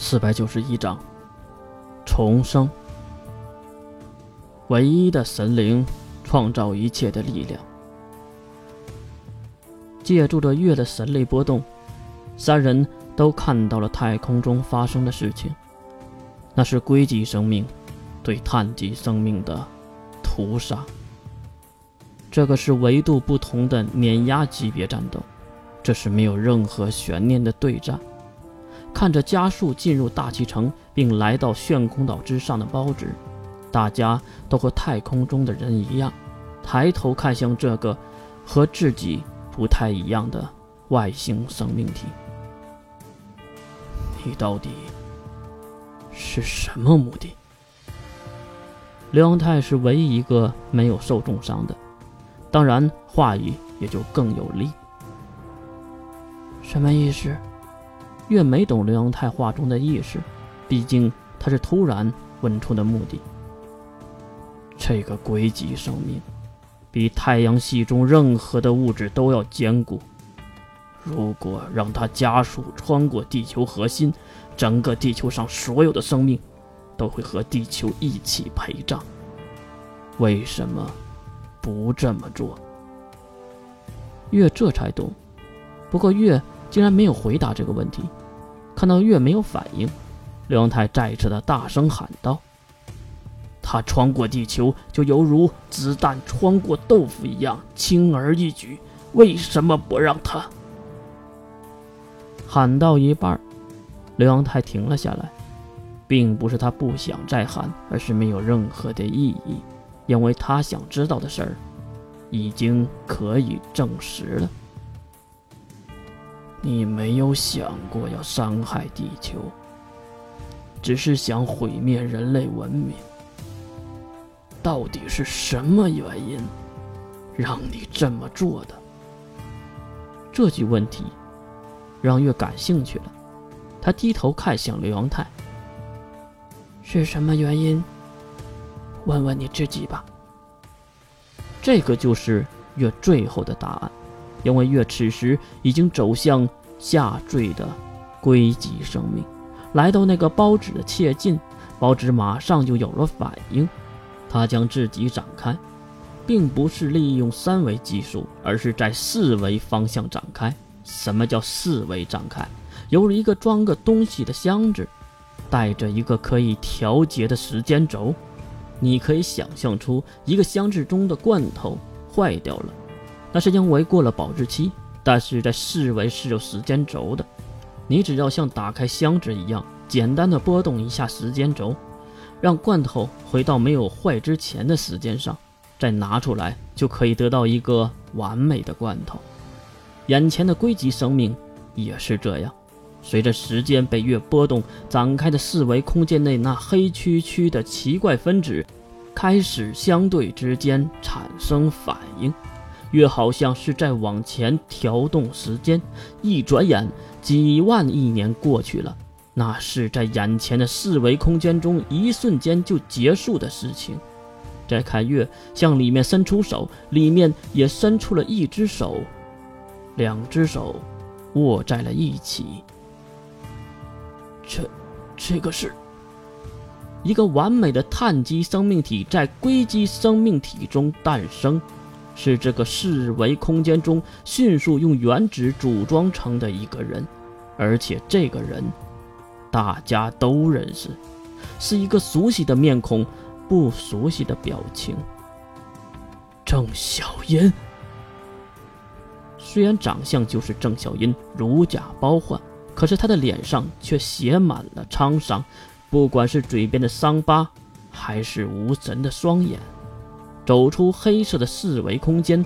四百九十一章重生。唯一的神灵，创造一切的力量。借助着月的神力波动，三人都看到了太空中发生的事情。那是硅基生命对碳基生命的屠杀。这个是维度不同的碾压级别战斗，这是没有任何悬念的对战。看着加速进入大气层并来到炫空岛之上的包纸，大家都和太空中的人一样，抬头看向这个和自己不太一样的外星生命体。你到底是什么目的？刘阳泰是唯一一个没有受重伤的，当然话语也就更有力。什么意思？月没懂刘阳泰话中的意思，毕竟他是突然问出的目的。这个硅基生命，比太阳系中任何的物质都要坚固。如果让它加速穿过地球核心，整个地球上所有的生命都会和地球一起陪葬。为什么不这么做？月这才懂。不过月。竟然没有回答这个问题。看到月没有反应，刘阳泰再次的大声喊道：“他穿过地球，就犹如子弹穿过豆腐一样轻而易举。为什么不让他？”喊到一半，刘阳泰停了下来，并不是他不想再喊，而是没有任何的意义，因为他想知道的事儿已经可以证实了。你没有想过要伤害地球，只是想毁灭人类文明。到底是什么原因让你这么做的？这句问题让月感兴趣了，他低头看向刘阳泰：“是什么原因？问问你自己吧。”这个就是月最后的答案。因为月此时已经走向下坠的硅基生命，来到那个包纸的切近，包纸马上就有了反应。他将自己展开，并不是利用三维技术，而是在四维方向展开。什么叫四维展开？犹如一个装个东西的箱子，带着一个可以调节的时间轴。你可以想象出一个箱子中的罐头坏掉了。那是因为过了保质期，但是在四维是有时间轴的。你只要像打开箱子一样，简单的拨动一下时间轴，让罐头回到没有坏之前的时间上，再拿出来，就可以得到一个完美的罐头。眼前的硅基生命也是这样，随着时间被越波动，展开的四维空间内那黑黢黢的奇怪分子开始相对之间产生反应。越好像是在往前调动时间，一转眼几万亿年过去了，那是在眼前的四维空间中一瞬间就结束的事情。再看月向里面伸出手，里面也伸出了一只手，两只手握在了一起。这，这个是一个完美的碳基生命体在硅基生命体中诞生。是这个四维空间中迅速用原子组装成的一个人，而且这个人大家都认识，是一个熟悉的面孔，不熟悉的表情。郑小音，虽然长相就是郑小音，如假包换，可是他的脸上却写满了沧桑，不管是嘴边的伤疤，还是无神的双眼。走出黑色的四维空间，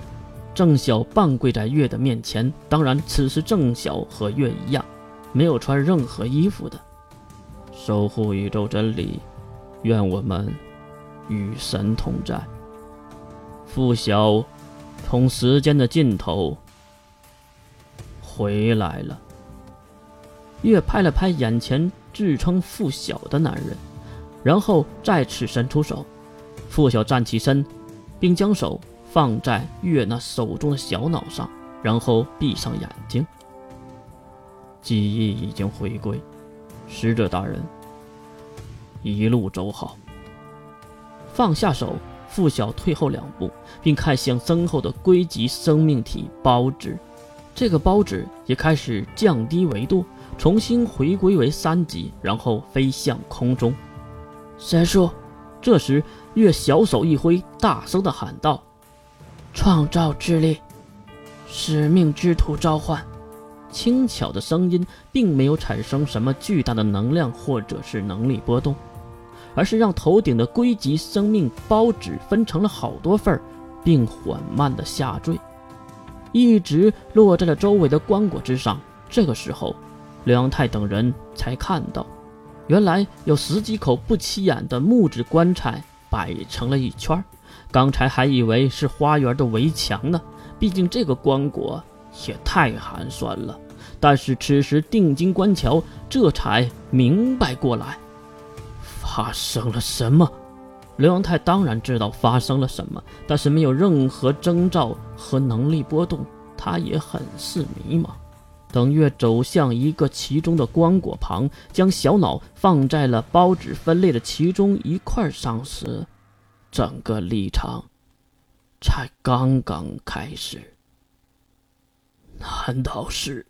郑晓半跪在月的面前。当然，此时郑晓和月一样，没有穿任何衣服的。守护宇宙真理，愿我们与神同在。傅晓从时间的尽头回来了。月拍了拍眼前自称傅晓的男人，然后再次伸出手。傅晓站起身。并将手放在月那手中的小脑上，然后闭上眼睛。记忆已经回归，使者大人，一路走好。放下手，付晓退后两步，并看向身后的硅基生命体包纸。这个包纸也开始降低维度，重新回归为三级，然后飞向空中。神术。这时，月小手一挥，大声的喊道：“创造之力，使命之土召唤。”轻巧的声音并没有产生什么巨大的能量或者是能力波动，而是让头顶的硅基生命包纸分成了好多份，并缓慢的下坠，一直落在了周围的棺椁之上。这个时候，刘阳泰等人才看到，原来有十几口不起眼的木质棺材摆成了一圈刚才还以为是花园的围墙呢，毕竟这个棺椁也太寒酸了。但是此时，定睛观瞧，这才明白过来，发生了什么。刘阳泰当然知道发生了什么，但是没有任何征兆和能力波动，他也很是迷茫。等月走向一个其中的棺椁旁，将小脑放在了包纸分类的其中一块上时，整个历程才刚刚开始。难道是？